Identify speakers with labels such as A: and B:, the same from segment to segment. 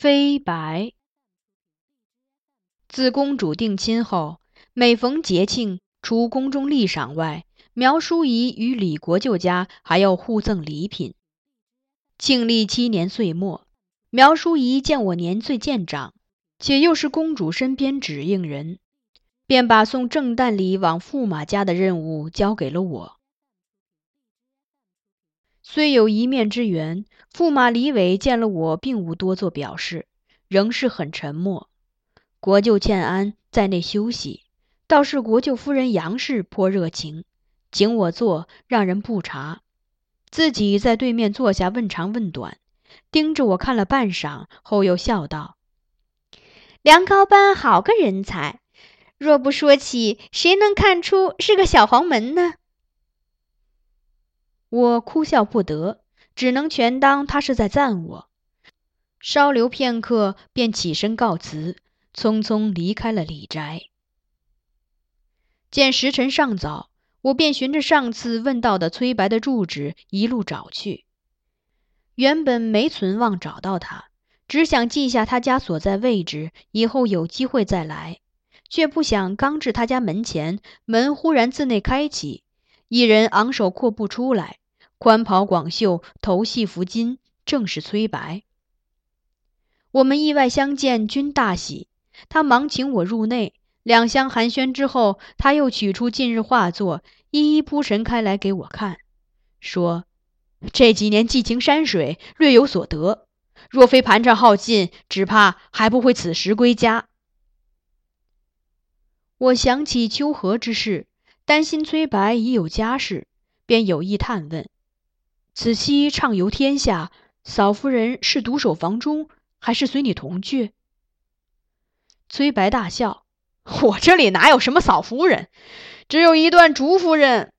A: 飞白。自公主定亲后，每逢节庆，除宫中立赏外，苗淑仪与李国舅家还要互赠礼品。庆历七年岁末，苗淑仪见我年岁渐长，且又是公主身边指应人，便把送正旦礼往驸马家的任务交给了我。虽有一面之缘，驸马李伟见了我，并无多做表示，仍是很沉默。国舅欠安在内休息，倒是国舅夫人杨氏颇热情，请我坐，让人布茶，自己在对面坐下问长问短，盯着我看了半晌，后又笑道：“
B: 梁高班好个人才，若不说起，谁能看出是个小黄门呢？”
A: 我哭笑不得，只能全当他是在赞我。稍留片刻，便起身告辞。匆匆离开了李宅，见时辰尚早，我便循着上次问到的崔白的住址一路找去。原本没存望找到他，只想记下他家所在位置，以后有机会再来。却不想刚至他家门前，门忽然自内开启，一人昂首阔步出来，宽袍广袖，头系拂巾，正是崔白。我们意外相见，均大喜。他忙请我入内，两相寒暄之后，他又取出近日画作，一一铺陈开来给我看，说：“这几年寄情山水，略有所得。若非盘缠耗尽，只怕还不会此时归家。”我想起秋荷之事，担心崔白已有家室，便有意探问：“此期畅游天下，嫂夫人是独守房中，还是随你同去？”崔白大笑：“我这里哪有什么嫂夫人，只有一段竹夫人。”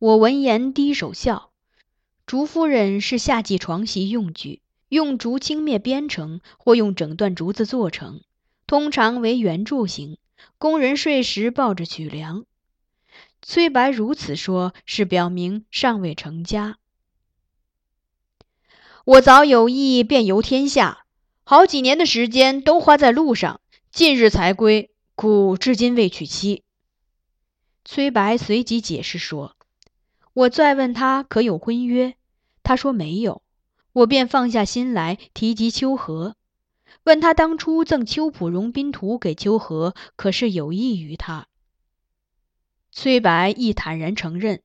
A: 我闻言低首笑。竹夫人是夏季床席用具，用竹轻蔑编成，或用整段竹子做成，通常为圆柱形，工人睡时抱着取凉。崔白如此说，是表明尚未成家。我早有意遍游天下。好几年的时间都花在路上，近日才归，故至今未娶妻。崔白随即解释说：“我再问他可有婚约，他说没有。我便放下心来，提及秋荷，问他当初赠《秋浦荣宾图》给秋荷，可是有意于他？”崔白亦坦然承认：“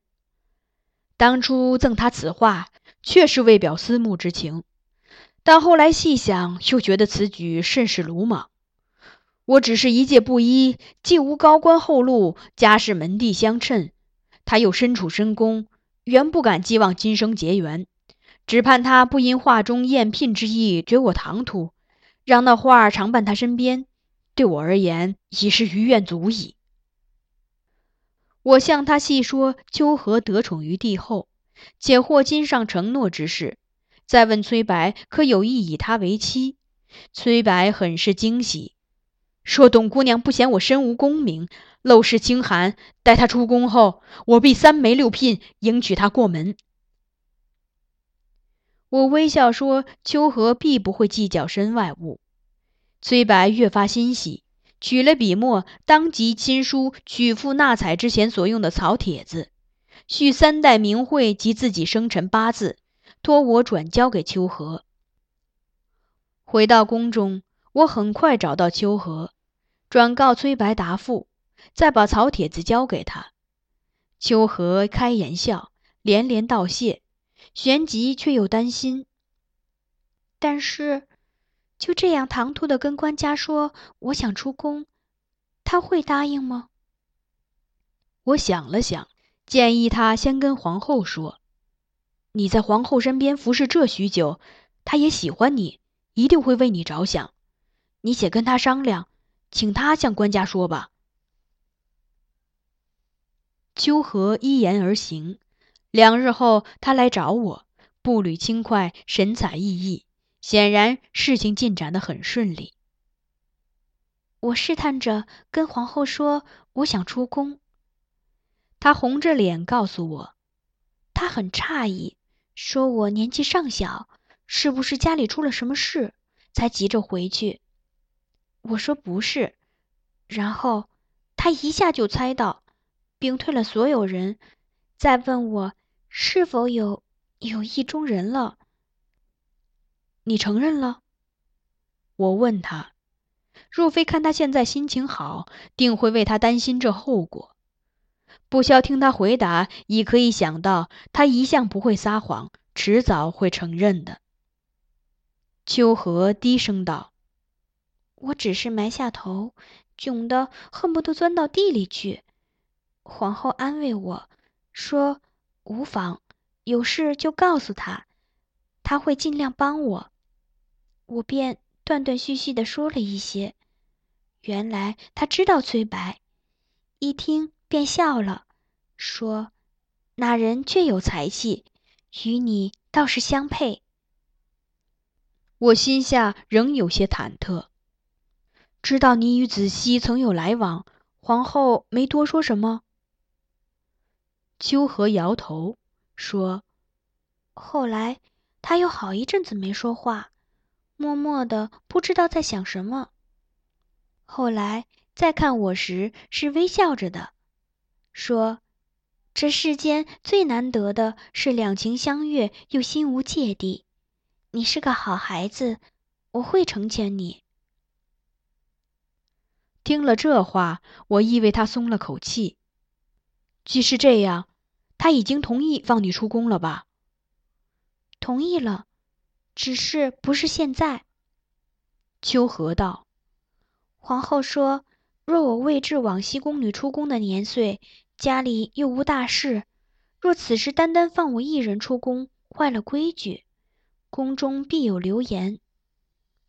A: 当初赠他此画，确是为表思慕之情。”但后来细想，又觉得此举甚是鲁莽。我只是一介布衣，既无高官厚禄，家世门第相称，他又身处深宫，原不敢寄望今生结缘，只盼他不因画中艳聘之意觉我唐突，让那画儿常伴他身边，对我而言已是余愿足矣。我向他细说秋荷得宠于帝后，且获金上承诺之事。再问崔白可有意以她为妻？崔白很是惊喜，说：“董姑娘不嫌我身无功名，陋室清寒，待她出宫后，我必三媒六聘迎娶她过门。”我微笑说：“秋荷必不会计较身外物。”崔白越发欣喜，取了笔墨，当即亲书曲赋纳采之前所用的草帖子，续三代名讳及自己生辰八字。托我转交给秋荷。回到宫中，我很快找到秋荷，转告崔白答复，再把草帖子交给他。秋荷开颜笑，连连道谢，旋即却又担心。
B: 但是，就这样唐突的跟官家说我想出宫，他会答应吗？
A: 我想了想，建议他先跟皇后说。你在皇后身边服侍这许久，她也喜欢你，一定会为你着想。你且跟她商量，请她向官家说吧。秋荷依言而行。两日后，他来找我，步履轻快，神采奕奕，显然事情进展得很顺利。
B: 我试探着跟皇后说，我想出宫。
A: 他红着脸告诉我，
B: 他很诧异。说我年纪尚小，是不是家里出了什么事，才急着回去？我说不是，然后他一下就猜到，并退了所有人，再问我是否有有意中人了。
A: 你承认了？我问他，若非看他现在心情好，定会为他担心这后果。不消听他回答，已可以想到他一向不会撒谎，迟早会承认的。秋荷低声道。
B: 我只是埋下头，窘得恨不得钻到地里去。皇后安慰我说：“无妨，有事就告诉他，他会尽量帮我。”我便断断续续的说了一些。原来他知道崔白，一听便笑了，说：“那人确有才气，与你倒是相配。”
A: 我心下仍有些忐忑。知道你与子熙曾有来往，皇后没多说什么。
B: 秋荷摇头说：“后来他有好一阵子没说话，默默的，不知道在想什么。后来再看我时，是微笑着的，说：‘这世间最难得的是两情相悦又心无芥蒂。你是个好孩子，我会成全你。’”
A: 听了这话，我以为他松了口气。既是这样，他已经同意放你出宫了吧？
B: 同意了，只是不是现在。
A: 秋荷道：“
B: 皇后说，若我未至往昔宫女出宫的年岁，家里又无大事，若此时单单放我一人出宫，坏了规矩，宫中必有流言。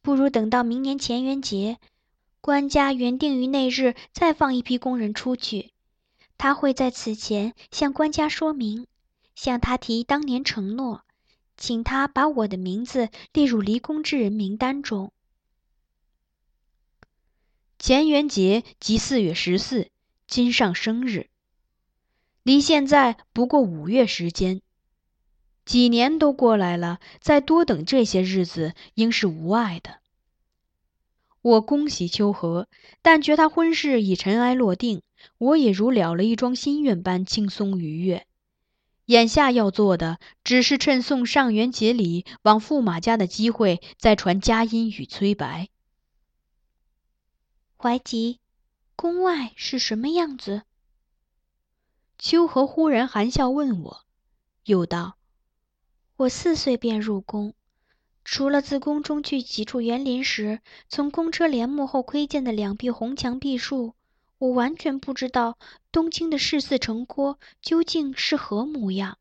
B: 不如等到明年乾元节。”官家原定于那日再放一批工人出去，他会在此前向官家说明，向他提当年承诺，请他把我的名字列入离宫之人名单中。
A: 乾元节即四月十四，今上生日，离现在不过五月时间，几年都过来了，再多等这些日子，应是无碍的。我恭喜秋荷，但觉他婚事已尘埃落定，我也如了了一桩心愿般轻松愉悦。眼下要做的，只是趁送上元节礼往驸马家的机会，再传佳音与崔白。
B: 怀吉，宫外是什么样子？
A: 秋荷忽然含笑问我，又道：“
B: 我四岁便入宫。”除了自宫中去几处园林时，从宫车帘幕后窥见的两壁红墙碧树，我完全不知道东京的市四城郭究竟是何模样。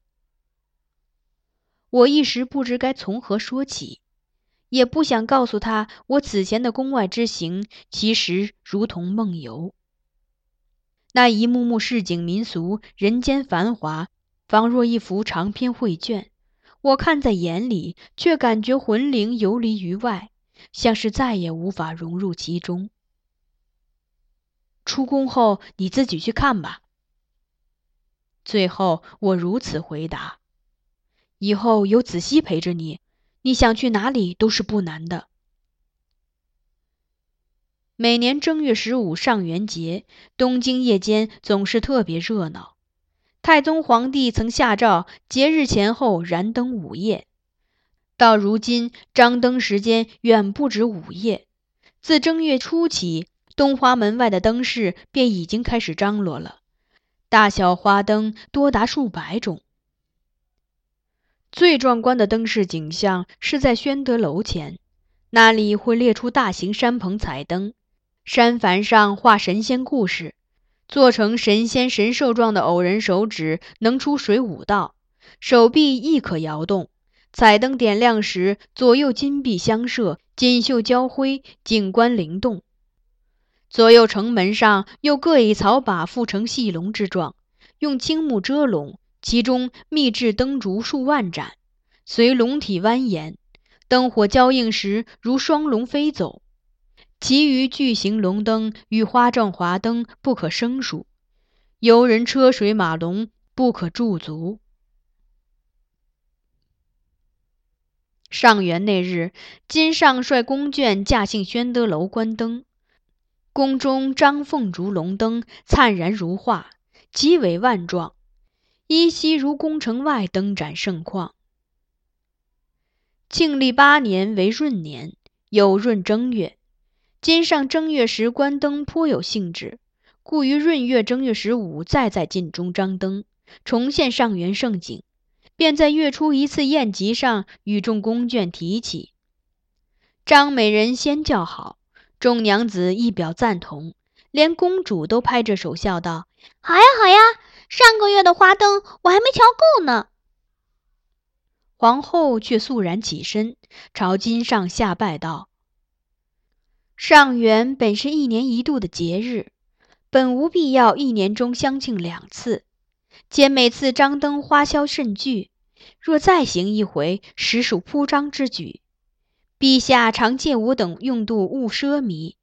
A: 我一时不知该从何说起，也不想告诉他我此前的宫外之行其实如同梦游。那一幕幕市井民俗、人间繁华，仿若一幅长篇绘卷。我看在眼里，却感觉魂灵游离于外，像是再也无法融入其中。出宫后，你自己去看吧。最后，我如此回答。以后有子熙陪着你，你想去哪里都是不难的。每年正月十五上元节，东京夜间总是特别热闹。太宗皇帝曾下诏，节日前后燃灯午夜。到如今，张灯时间远不止午夜。自正月初起，东华门外的灯饰便已经开始张罗了，大小花灯多达数百种。最壮观的灯饰景象是在宣德楼前，那里会列出大型山棚彩灯，山幡上画神仙故事。做成神仙神兽状的偶人手指能出水五道，手臂亦可摇动。彩灯点亮时，左右金碧相射，锦绣交辉，景观灵动。左右城门上又各以草把覆成细龙之状，用青木遮笼，其中密制灯烛数万盏，随龙体蜿蜒，灯火交映时如双龙飞走。其余巨型龙灯与花状华灯不可胜数，游人车水马龙不可驻足。上元那日，金上率宫眷驾幸宣德楼观灯，宫中张凤烛龙灯灿然如画，极为万状，依稀如宫城外灯盏盛况。庆历八年为闰年，有闰正月。今上正月时观灯颇有兴致，故于闰月正月十五再在禁中张灯，重现上元盛景。便在月初一次宴集上与众宫眷提起。张美人先叫好，众娘子一表赞同，连公主都拍着手笑道：“
B: 好呀好呀，上个月的花灯我还没瞧够呢。”
A: 皇后却肃然起身，朝金上下拜道：“上元本是一年一度的节日，本无必要一年中相庆两次。兼每次张灯花销甚巨，若再行一回，实属铺张之举。陛下常借吾等用度勿奢靡，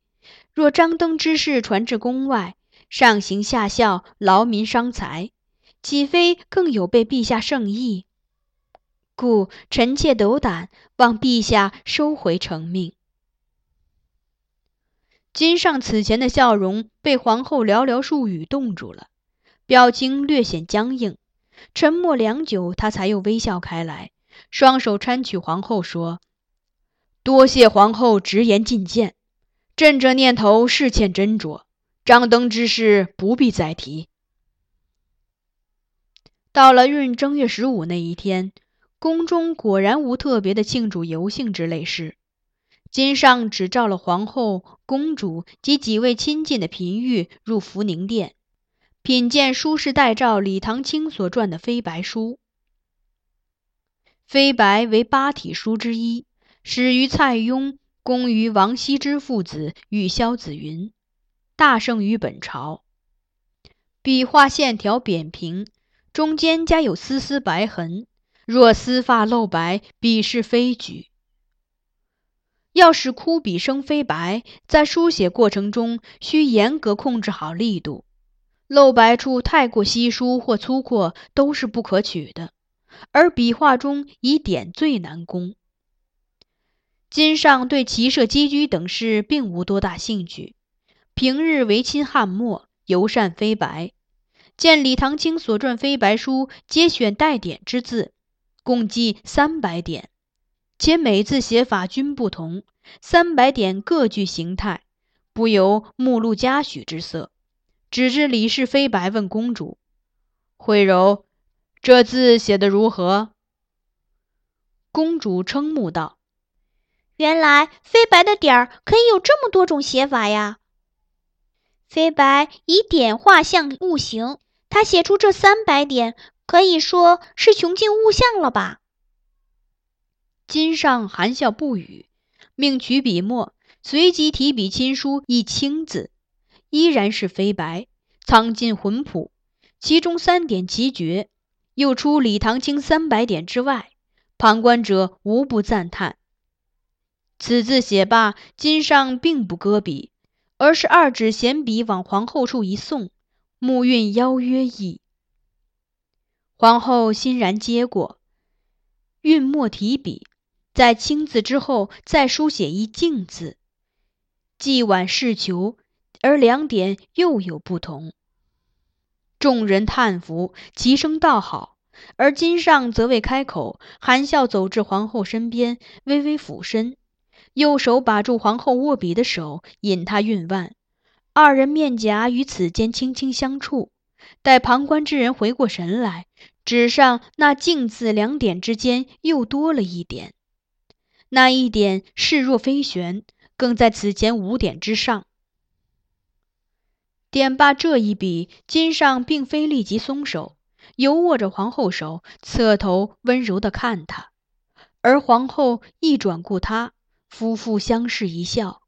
A: 若张灯之事传至宫外，上行下效，劳民伤财，岂非更有悖陛下圣意？”故臣妾斗胆，望陛下收回成命。金上此前的笑容被皇后寥寥数语冻住了，表情略显僵硬。沉默良久，他才又微笑开来，双手搀取皇后说：“多谢皇后直言进谏，朕这念头是欠斟酌。张灯之事不必再提。”到了闰正月十五那一天。宫中果然无特别的庆祝游幸之类事，金上只召了皇后、公主及几位亲近的嫔御入福宁殿，品鉴书士代诏李唐卿所撰的飞白书。飞白为八体书之一，始于蔡邕，功于王羲之父子与萧子云，大盛于本朝。笔画线条扁平，中间加有丝丝白痕。若丝发露白，笔势非举。要使枯笔生飞白，在书写过程中需严格控制好力度，露白处太过稀疏或粗阔都是不可取的。而笔画中以点最难攻。金上对骑射击车等事并无多大兴趣，平日唯亲汉墨，尤善飞白。见李唐卿所撰飞白书，皆选带点之字。共计三百点，且每字写法均不同，三百点各具形态，不由目录嘉许之色。只知李氏飞白问公主：“惠柔，这字写得如何？”公主瞠目道：“
B: 原来飞白的点儿可以有这么多种写法呀！飞白以点画像物形，他写出这三百点。”可以说是穷尽物象了吧？
A: 金上含笑不语，命取笔墨，随即提笔亲书一“清”字，依然是飞白，苍劲浑朴，其中三点奇绝，又出李唐卿三百点之外，旁观者无不赞叹。此字写罢，金上并不搁笔，而是二指闲笔往皇后处一送，目韵邀约意。皇后欣然接过，韵墨提笔，在“青”字之后再书写一“静”字，既婉是求，而两点又有不同。众人叹服，齐声道好。而金上则未开口，含笑走至皇后身边，微微俯身，右手把住皇后握笔的手，引她韵腕。二人面颊于此间轻轻相触。待旁观之人回过神来。纸上那“静”字两点之间又多了一点，那一点势若飞旋，更在此前五点之上。点罢这一笔，金上并非立即松手，犹握着皇后手，侧头温柔地看她，而皇后一转顾他，夫妇相视一笑。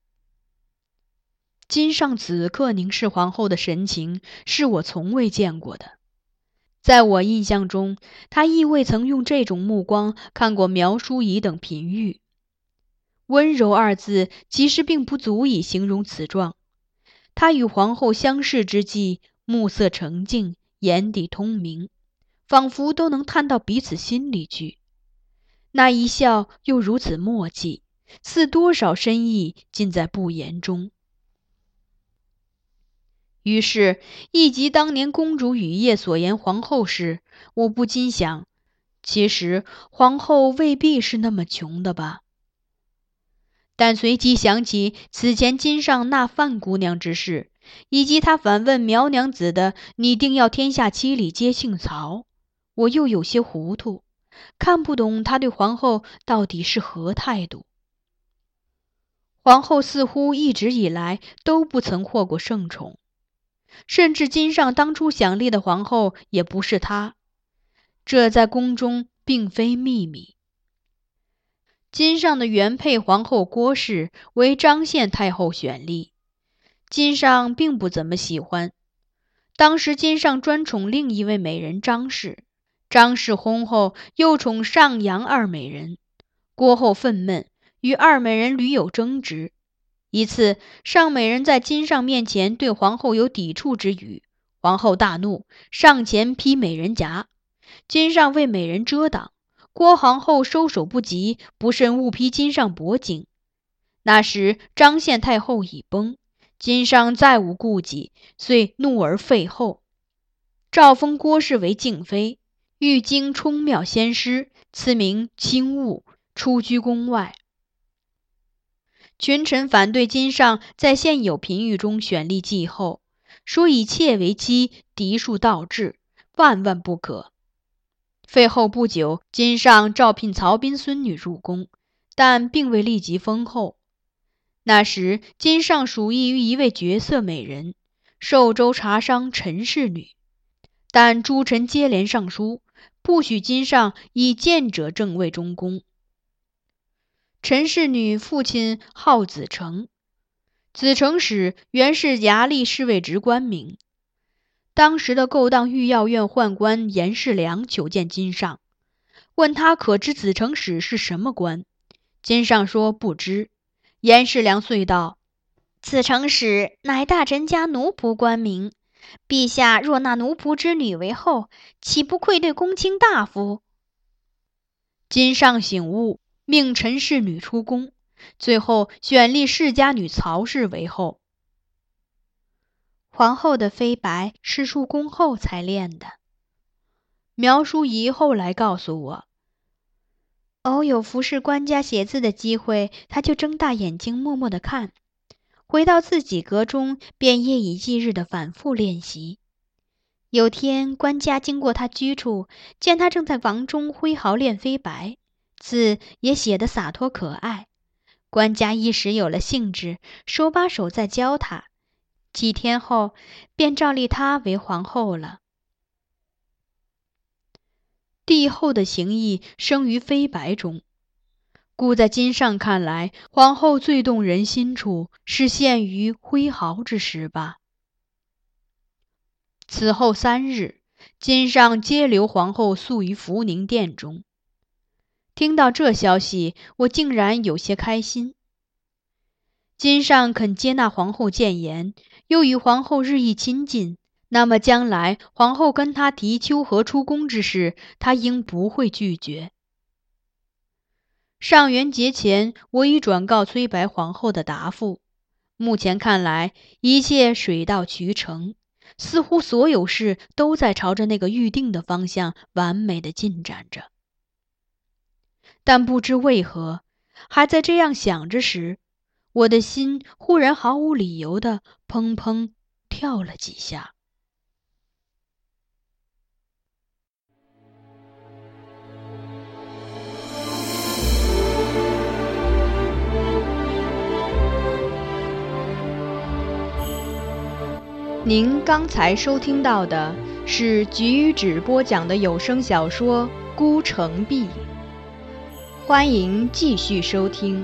A: 金上此刻凝视皇后的神情，是我从未见过的。在我印象中，他亦未曾用这种目光看过苗淑仪等嫔御。温柔二字其实并不足以形容此状。他与皇后相视之际，目色澄净，眼底通明，仿佛都能探到彼此心里去。那一笑又如此默契，似多少深意尽在不言中。于是，忆及当年公主雨夜所言皇后时，我不禁想：其实皇后未必是那么穷的吧。但随即想起此前金上纳范姑娘之事，以及她反问苗娘子的“你定要天下七里皆姓曹”，我又有些糊涂。看不懂他对皇后到底是何态度。皇后似乎一直以来都不曾获过圣宠，甚至金上当初想立的皇后也不是她，这在宫中并非秘密。金上的原配皇后郭氏为张宪太后选立，金上并不怎么喜欢。当时金上专宠另一位美人张氏。张氏婚后又宠上阳二美人，郭后愤懑，与二美人屡有争执。一次，尚美人在金上面前对皇后有抵触之语，皇后大怒，上前劈美人颊。金上为美人遮挡，郭皇后收手不及，不慎误劈金上脖颈。那时张宪太后已崩，金上再无顾忌，遂怒而废后，诏封郭氏为静妃。欲经冲庙仙师，赐名清雾，出居宫外。群臣反对金上在现有嫔御中选立继后，说以妾为妻，嫡庶倒置，万万不可。废后不久，金上召聘曹彬孙女入宫，但并未立即封后。那时，金上属意于一位绝色美人，寿州茶商陈氏女，但诸臣接连上书。不许金上以见者正位中宫。陈氏女父亲号子成，子成使原是衙吏侍卫职官名。当时的勾当御药院宦官严世良求见金上，问他可知子成使是什么官？金上说不知。严世良遂道：“
B: 子成使乃大臣家奴仆官名。”陛下若纳奴仆之女为后，岂不愧对公卿大夫？
A: 金上醒悟，命陈氏女出宫，最后选立世家女曹氏为后。
B: 皇后的飞白是入宫后才练的。
A: 苗淑仪后来告诉我，
B: 偶有服侍官家写字的机会，她就睁大眼睛默默的看。回到自己阁中，便夜以继日的反复练习。有天，官家经过她居处，见她正在房中挥毫练飞白，字也写得洒脱可爱。官家一时有了兴致，手把手在教他。几天后，便照立他为皇后了。
A: 帝后的行意生于飞白中。故在金上看来，皇后最动人心处是陷于挥毫之时吧。此后三日，金上皆留皇后宿于福宁殿中。听到这消息，我竟然有些开心。金上肯接纳皇后谏言，又与皇后日益亲近，那么将来皇后跟他提秋和出宫之事，他应不会拒绝。上元节前，我已转告崔白皇后的答复。目前看来，一切水到渠成，似乎所有事都在朝着那个预定的方向完美的进展着。但不知为何，还在这样想着时，我的心忽然毫无理由的砰砰跳了几下。您刚才收听到的是菊止播讲的有声小说《孤城闭》，欢迎继续收听。